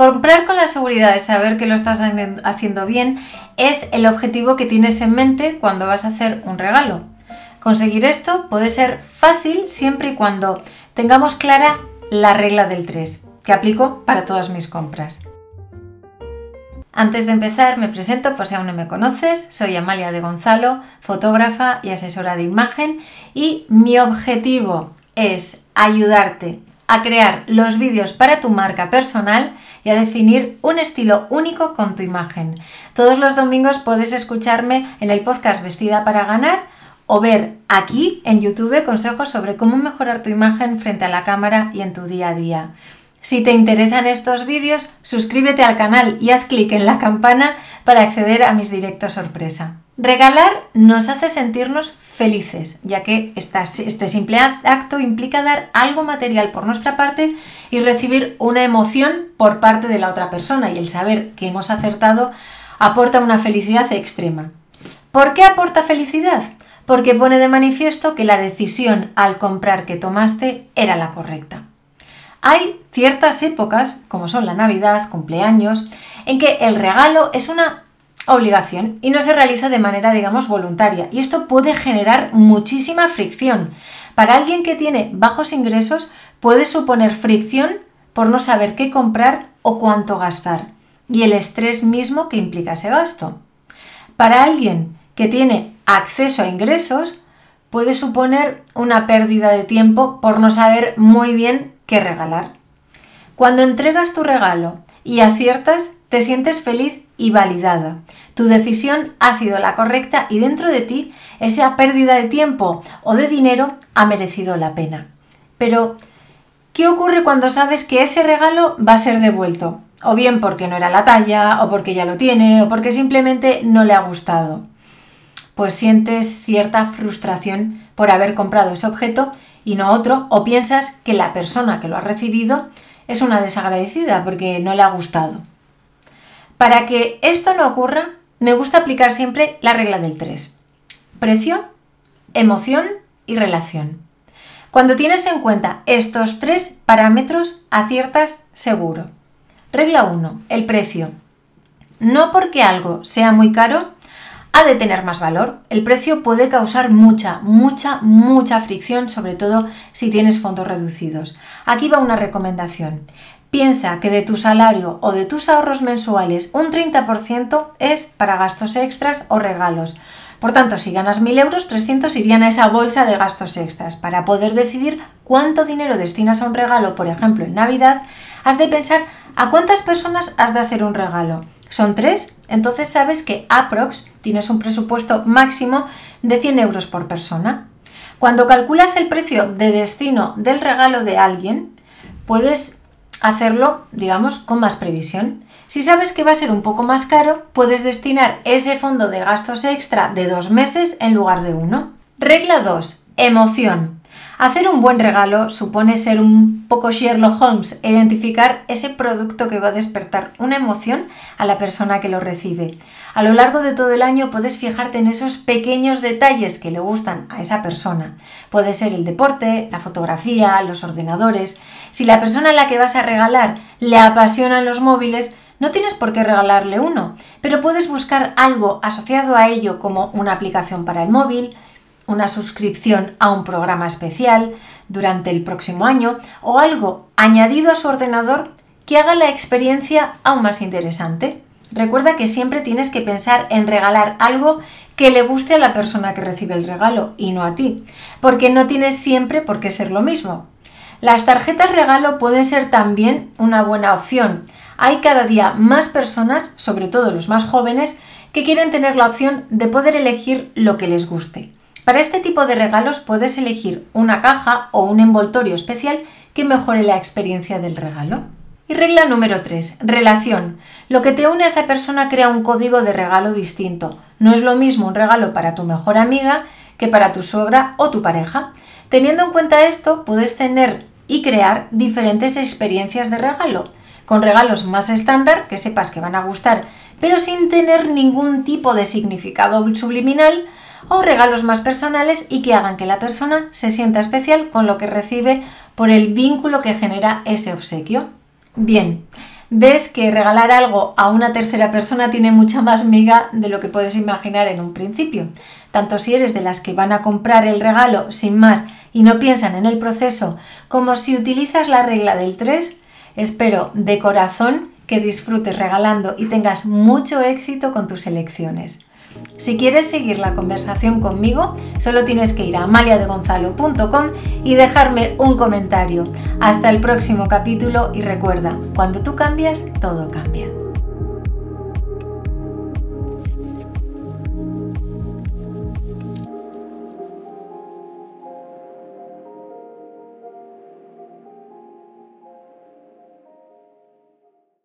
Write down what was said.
Comprar con la seguridad de saber que lo estás haciendo bien es el objetivo que tienes en mente cuando vas a hacer un regalo. Conseguir esto puede ser fácil siempre y cuando tengamos clara la regla del 3, que aplico para todas mis compras. Antes de empezar, me presento por si aún no me conoces. Soy Amalia de Gonzalo, fotógrafa y asesora de imagen y mi objetivo es ayudarte a crear los vídeos para tu marca personal y a definir un estilo único con tu imagen. Todos los domingos puedes escucharme en el podcast Vestida para ganar o ver aquí en YouTube consejos sobre cómo mejorar tu imagen frente a la cámara y en tu día a día. Si te interesan estos vídeos, suscríbete al canal y haz clic en la campana para acceder a mis directos sorpresa. Regalar nos hace sentirnos felices, ya que este simple acto implica dar algo material por nuestra parte y recibir una emoción por parte de la otra persona y el saber que hemos acertado aporta una felicidad extrema. ¿Por qué aporta felicidad? Porque pone de manifiesto que la decisión al comprar que tomaste era la correcta. Hay ciertas épocas, como son la Navidad, cumpleaños, en que el regalo es una obligación y no se realiza de manera, digamos, voluntaria. Y esto puede generar muchísima fricción. Para alguien que tiene bajos ingresos puede suponer fricción por no saber qué comprar o cuánto gastar y el estrés mismo que implica ese gasto. Para alguien que tiene acceso a ingresos puede suponer una pérdida de tiempo por no saber muy bien qué regalar. Cuando entregas tu regalo y aciertas, te sientes feliz y validada. Tu decisión ha sido la correcta y dentro de ti esa pérdida de tiempo o de dinero ha merecido la pena. Pero, ¿qué ocurre cuando sabes que ese regalo va a ser devuelto? O bien porque no era la talla, o porque ya lo tiene, o porque simplemente no le ha gustado. Pues sientes cierta frustración por haber comprado ese objeto y no otro, o piensas que la persona que lo ha recibido es una desagradecida porque no le ha gustado. Para que esto no ocurra, me gusta aplicar siempre la regla del 3. Precio, emoción y relación. Cuando tienes en cuenta estos tres parámetros, aciertas seguro. Regla 1. El precio. No porque algo sea muy caro, ha de tener más valor. El precio puede causar mucha, mucha, mucha fricción, sobre todo si tienes fondos reducidos. Aquí va una recomendación. Piensa que de tu salario o de tus ahorros mensuales un 30% es para gastos extras o regalos. Por tanto, si ganas 1.000 euros, 300 irían a esa bolsa de gastos extras. Para poder decidir cuánto dinero destinas a un regalo, por ejemplo en Navidad, has de pensar a cuántas personas has de hacer un regalo son tres, entonces sabes que aprox tienes un presupuesto máximo de 100 euros por persona. Cuando calculas el precio de destino del regalo de alguien, puedes hacerlo, digamos, con más previsión. Si sabes que va a ser un poco más caro, puedes destinar ese fondo de gastos extra de dos meses en lugar de uno. Regla 2. Emoción. Hacer un buen regalo supone ser un poco Sherlock Holmes e identificar ese producto que va a despertar una emoción a la persona que lo recibe. A lo largo de todo el año puedes fijarte en esos pequeños detalles que le gustan a esa persona. Puede ser el deporte, la fotografía, los ordenadores. Si la persona a la que vas a regalar le apasionan los móviles, no tienes por qué regalarle uno, pero puedes buscar algo asociado a ello como una aplicación para el móvil, una suscripción a un programa especial durante el próximo año o algo añadido a su ordenador que haga la experiencia aún más interesante. Recuerda que siempre tienes que pensar en regalar algo que le guste a la persona que recibe el regalo y no a ti, porque no tienes siempre por qué ser lo mismo. Las tarjetas regalo pueden ser también una buena opción. Hay cada día más personas, sobre todo los más jóvenes, que quieren tener la opción de poder elegir lo que les guste. Para este tipo de regalos puedes elegir una caja o un envoltorio especial que mejore la experiencia del regalo. Y regla número 3. Relación. Lo que te une a esa persona crea un código de regalo distinto. No es lo mismo un regalo para tu mejor amiga que para tu suegra o tu pareja. Teniendo en cuenta esto, puedes tener y crear diferentes experiencias de regalo. Con regalos más estándar, que sepas que van a gustar, pero sin tener ningún tipo de significado subliminal, o regalos más personales y que hagan que la persona se sienta especial con lo que recibe por el vínculo que genera ese obsequio. Bien, ves que regalar algo a una tercera persona tiene mucha más miga de lo que puedes imaginar en un principio. Tanto si eres de las que van a comprar el regalo sin más y no piensan en el proceso, como si utilizas la regla del 3, espero de corazón que disfrutes regalando y tengas mucho éxito con tus elecciones. Si quieres seguir la conversación conmigo, solo tienes que ir a amaliadegonzalo.com y dejarme un comentario. Hasta el próximo capítulo y recuerda, cuando tú cambias, todo cambia.